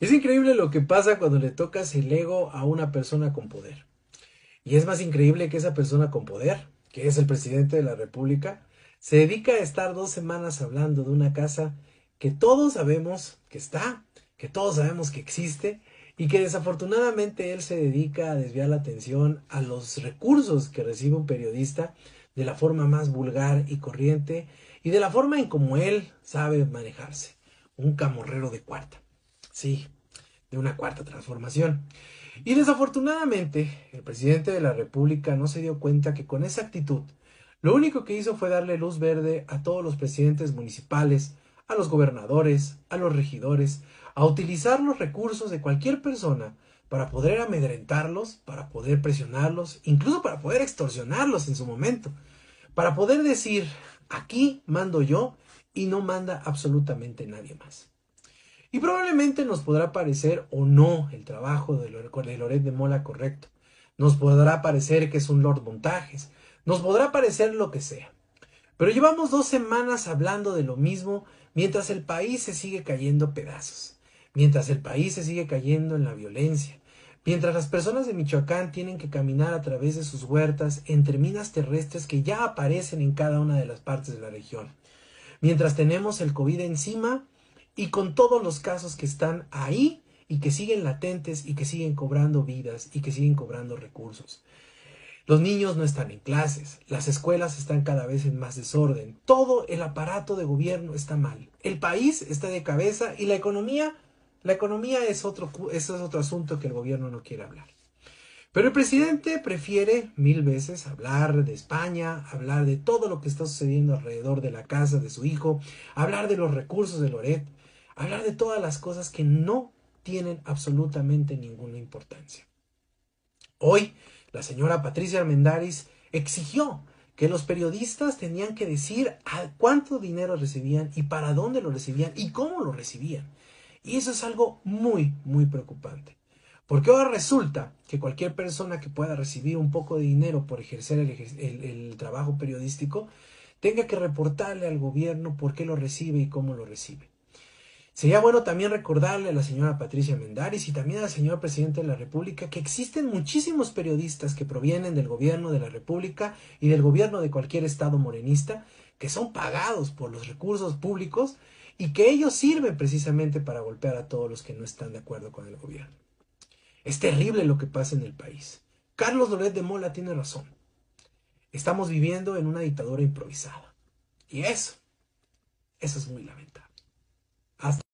Es increíble lo que pasa cuando le tocas el ego a una persona con poder. Y es más increíble que esa persona con poder, que es el presidente de la República, se dedica a estar dos semanas hablando de una casa que todos sabemos que está, que todos sabemos que existe y que desafortunadamente él se dedica a desviar la atención a los recursos que recibe un periodista de la forma más vulgar y corriente y de la forma en como él sabe manejarse, un camorrero de cuarta. Sí, de una cuarta transformación. Y desafortunadamente, el presidente de la República no se dio cuenta que con esa actitud, lo único que hizo fue darle luz verde a todos los presidentes municipales, a los gobernadores, a los regidores, a utilizar los recursos de cualquier persona para poder amedrentarlos, para poder presionarlos, incluso para poder extorsionarlos en su momento, para poder decir, aquí mando yo y no manda absolutamente nadie más. Y probablemente nos podrá parecer o no el trabajo de Loret de Mola correcto. Nos podrá parecer que es un Lord Montajes. Nos podrá parecer lo que sea. Pero llevamos dos semanas hablando de lo mismo mientras el país se sigue cayendo pedazos. Mientras el país se sigue cayendo en la violencia. Mientras las personas de Michoacán tienen que caminar a través de sus huertas entre minas terrestres que ya aparecen en cada una de las partes de la región. Mientras tenemos el COVID encima y con todos los casos que están ahí y que siguen latentes y que siguen cobrando vidas y que siguen cobrando recursos. Los niños no están en clases, las escuelas están cada vez en más desorden, todo el aparato de gobierno está mal, el país está de cabeza y la economía, la economía es otro, es otro asunto que el gobierno no quiere hablar. Pero el presidente prefiere mil veces hablar de España, hablar de todo lo que está sucediendo alrededor de la casa de su hijo, hablar de los recursos de Loret, hablar de todas las cosas que no tienen absolutamente ninguna importancia. Hoy, la señora Patricia Armendáriz exigió que los periodistas tenían que decir a cuánto dinero recibían y para dónde lo recibían y cómo lo recibían. Y eso es algo muy, muy preocupante. Porque ahora resulta que cualquier persona que pueda recibir un poco de dinero por ejercer el, el, trabajo periodístico tenga que reportarle al gobierno por qué lo recibe y cómo lo recibe. Sería bueno también recordarle a la señora Patricia Mendaris y también al señor presidente de la República que existen muchísimos periodistas que provienen del gobierno de la República y del gobierno de cualquier estado morenista que son pagados por los recursos públicos y que ellos sirven precisamente para golpear a todos los que no están de acuerdo con el gobierno. Es terrible lo que pasa en el país. Carlos Loret de Mola tiene razón. Estamos viviendo en una dictadura improvisada. Y eso, eso es muy lamentable. Hasta